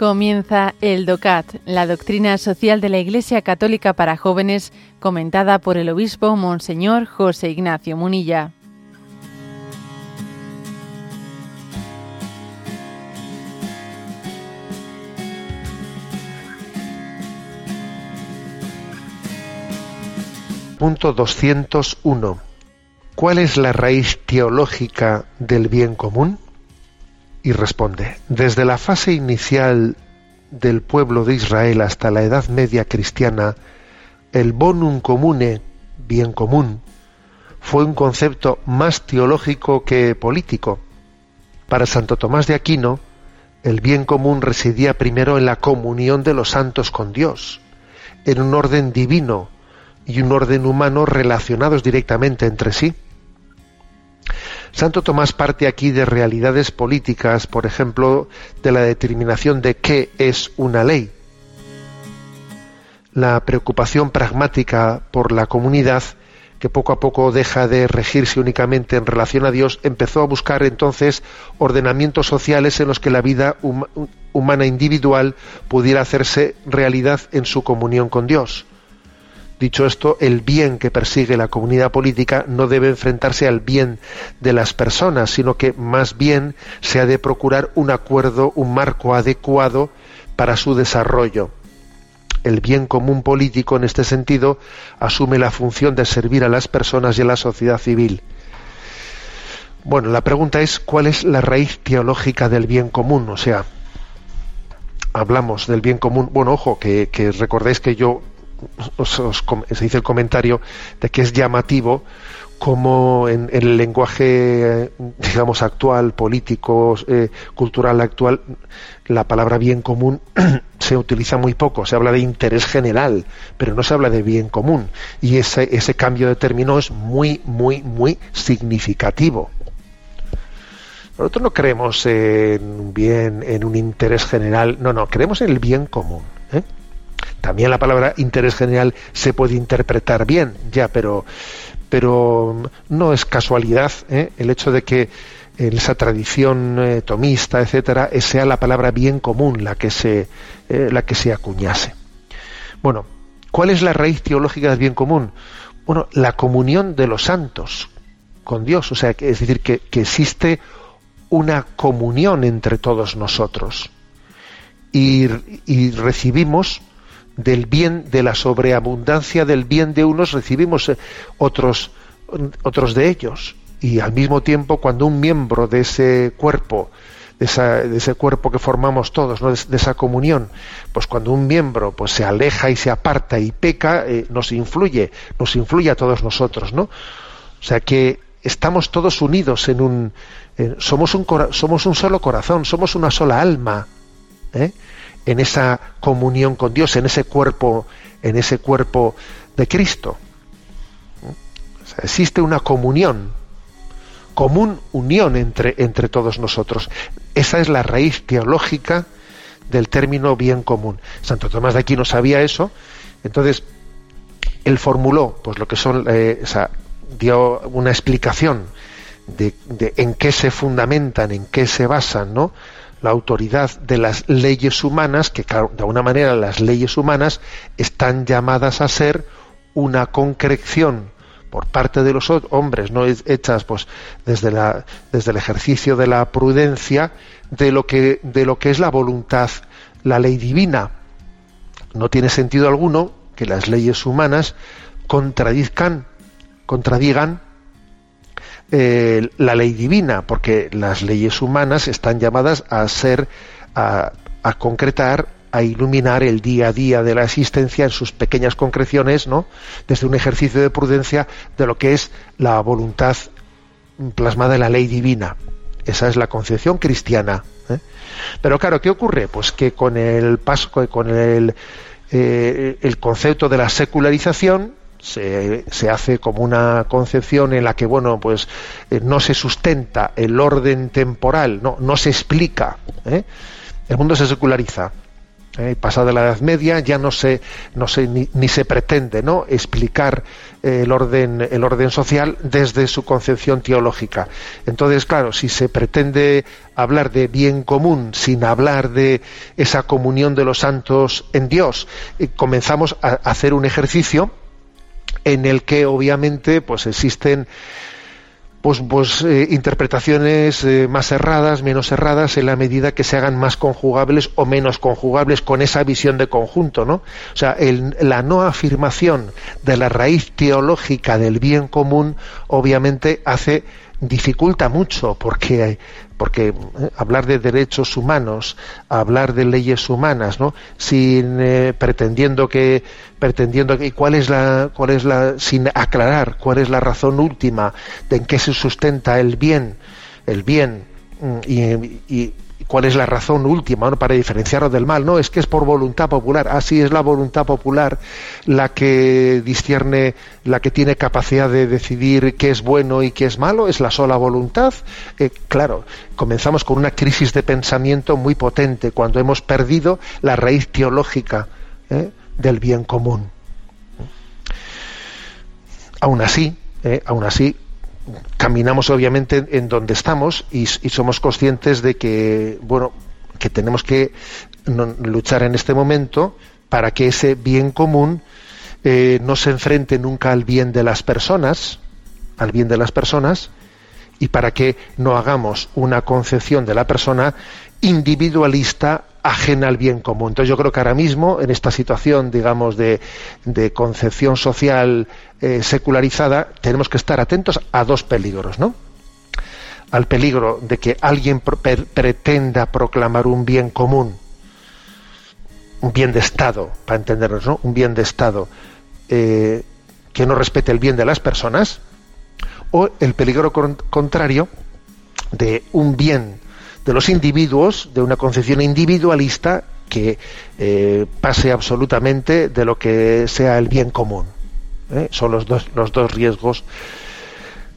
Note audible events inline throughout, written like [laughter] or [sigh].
Comienza el DOCAT, la doctrina social de la Iglesia Católica para jóvenes, comentada por el obispo Monseñor José Ignacio Munilla. Punto 201. ¿Cuál es la raíz teológica del bien común? Y responde, desde la fase inicial del pueblo de Israel hasta la Edad Media cristiana, el bonum comune, bien común, fue un concepto más teológico que político. Para Santo Tomás de Aquino, el bien común residía primero en la comunión de los santos con Dios, en un orden divino y un orden humano relacionados directamente entre sí. Santo Tomás parte aquí de realidades políticas, por ejemplo, de la determinación de qué es una ley. La preocupación pragmática por la comunidad, que poco a poco deja de regirse únicamente en relación a Dios, empezó a buscar entonces ordenamientos sociales en los que la vida humana individual pudiera hacerse realidad en su comunión con Dios. Dicho esto, el bien que persigue la comunidad política no debe enfrentarse al bien de las personas, sino que más bien se ha de procurar un acuerdo, un marco adecuado para su desarrollo. El bien común político, en este sentido, asume la función de servir a las personas y a la sociedad civil. Bueno, la pregunta es cuál es la raíz teológica del bien común, o sea, hablamos del bien común. Bueno, ojo, que, que recordéis que yo se dice el comentario de que es llamativo como en, el lenguaje, digamos, actual, político, eh, cultural actual, la palabra bien común [clears throat] se utiliza muy poco. Se habla de interés general, pero no se habla de bien común. Y ese, ese cambio de término es muy, muy, muy significativo. Nosotros no creemos en un bien, en un interés general, no, no, creemos en el bien común. ¿eh? También la palabra interés general se puede interpretar bien, ya, pero, pero no es casualidad ¿eh? el hecho de que en esa tradición eh, tomista, etcétera, sea la palabra bien común la que se, eh, la que se acuñase. Bueno, ¿cuál es la raíz teológica del bien común? Bueno, la comunión de los santos con Dios, o sea, es decir, que, que existe una comunión entre todos nosotros y recibimos del bien, de la sobreabundancia del bien de unos, recibimos eh, otros, otros de ellos. Y al mismo tiempo, cuando un miembro de ese cuerpo, de, ese cuerpo que formamos todos, de, esa comunión, pues cuando un miembro pues se aleja y se aparta y peca, eh, nos influye, nos influye a todos nosotros, ¿no? O sea que estamos todos unidos en un, somos un somos un solo corazón, somos una sola alma. ¿eh? en esa comunión con Dios, en ese cuerpo, en ese cuerpo de Cristo. existe una comunión, común unión entre, entre todos nosotros. Esa es la raíz teológica del término bien común. Santo Tomás de Aquino sabía eso, entonces él formuló, pues lo que son, eh, dio una explicación de, en qué se fundamentan, en qué se basan, ¿no? La autoridad de las leyes humanas, que de alguna manera las leyes humanas están llamadas a ser una concreción por parte de los hombres, no hechas pues desde, la, desde el ejercicio de la prudencia de lo que de lo que es la voluntad, la ley divina. No tiene sentido alguno que las leyes humanas contradigan eh, la ley divina, porque las leyes humanas están llamadas a ser, a, concretar, a iluminar el día a día de la existencia en sus pequeñas concreciones, ¿no? Desde un ejercicio de prudencia de lo que es la voluntad plasmada en la ley divina. Esa es la concepción cristiana. ¿eh? Pero claro, ¿qué ocurre? Pues que con el paso, con el, eh, el concepto de la secularización, se, se, hace como una concepción en la que bueno pues eh, no se sustenta el orden temporal no no se explica ¿eh? el mundo se seculariza ¿eh? pasada la Edad Media ya no se, no se ni, se pretende ¿no? explicar eh, el orden, el orden social desde su concepción teológica. Entonces, claro, si se pretende hablar de bien común sin hablar de esa comunión de los santos en Dios, comenzamos a hacer un ejercicio en el que obviamente pues existen pues, pues eh, interpretaciones eh, más erradas, menos erradas, en la medida que se hagan más conjugables o menos conjugables con esa visión de conjunto, ¿no? O sea, la no afirmación de la raíz teológica del bien común, obviamente hace dificulta mucho porque porque eh, hablar de derechos humanos, hablar de leyes humanas, ¿no? Sin eh, pretendiendo que pretendiendo que cuál es la cuál es la sin aclarar cuál es la razón última de en qué se sustenta el bien, el bien mm, y cuál es la razón última para diferenciarlo del mal. No, es que es por voluntad popular. Así es la voluntad popular la que discierne, la que tiene capacidad de decidir qué es bueno y qué es malo. Es la sola voluntad. Eh, claro, comenzamos con una crisis de pensamiento muy potente cuando hemos perdido la raíz teológica eh, del bien común. Aún así, eh, aún así, caminamos obviamente en donde estamos y, somos conscientes de que bueno que tenemos que luchar en este momento para que ese bien común eh, no se enfrente nunca al bien de las personas al bien de las personas y para que no hagamos una concepción de la persona individualista ajena al bien común. Entonces yo creo que ahora mismo, en esta situación, digamos, de, concepción social eh, secularizada, tenemos que estar atentos a dos peligros, ¿no? Al peligro de que alguien pretenda proclamar un bien común, un bien de Estado, para entendernos, ¿no? Un bien de Estado eh, que no respete el bien de las personas, o el peligro contrario de un bien de los individuos, de una concepción individualista que eh, pase absolutamente de lo que sea el bien común. ¿eh? Son los dos, los dos riesgos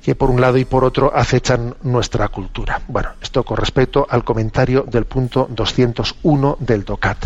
que por un lado y por otro acechan nuestra cultura. Bueno, esto con respecto al comentario del punto 201 del DOCAT.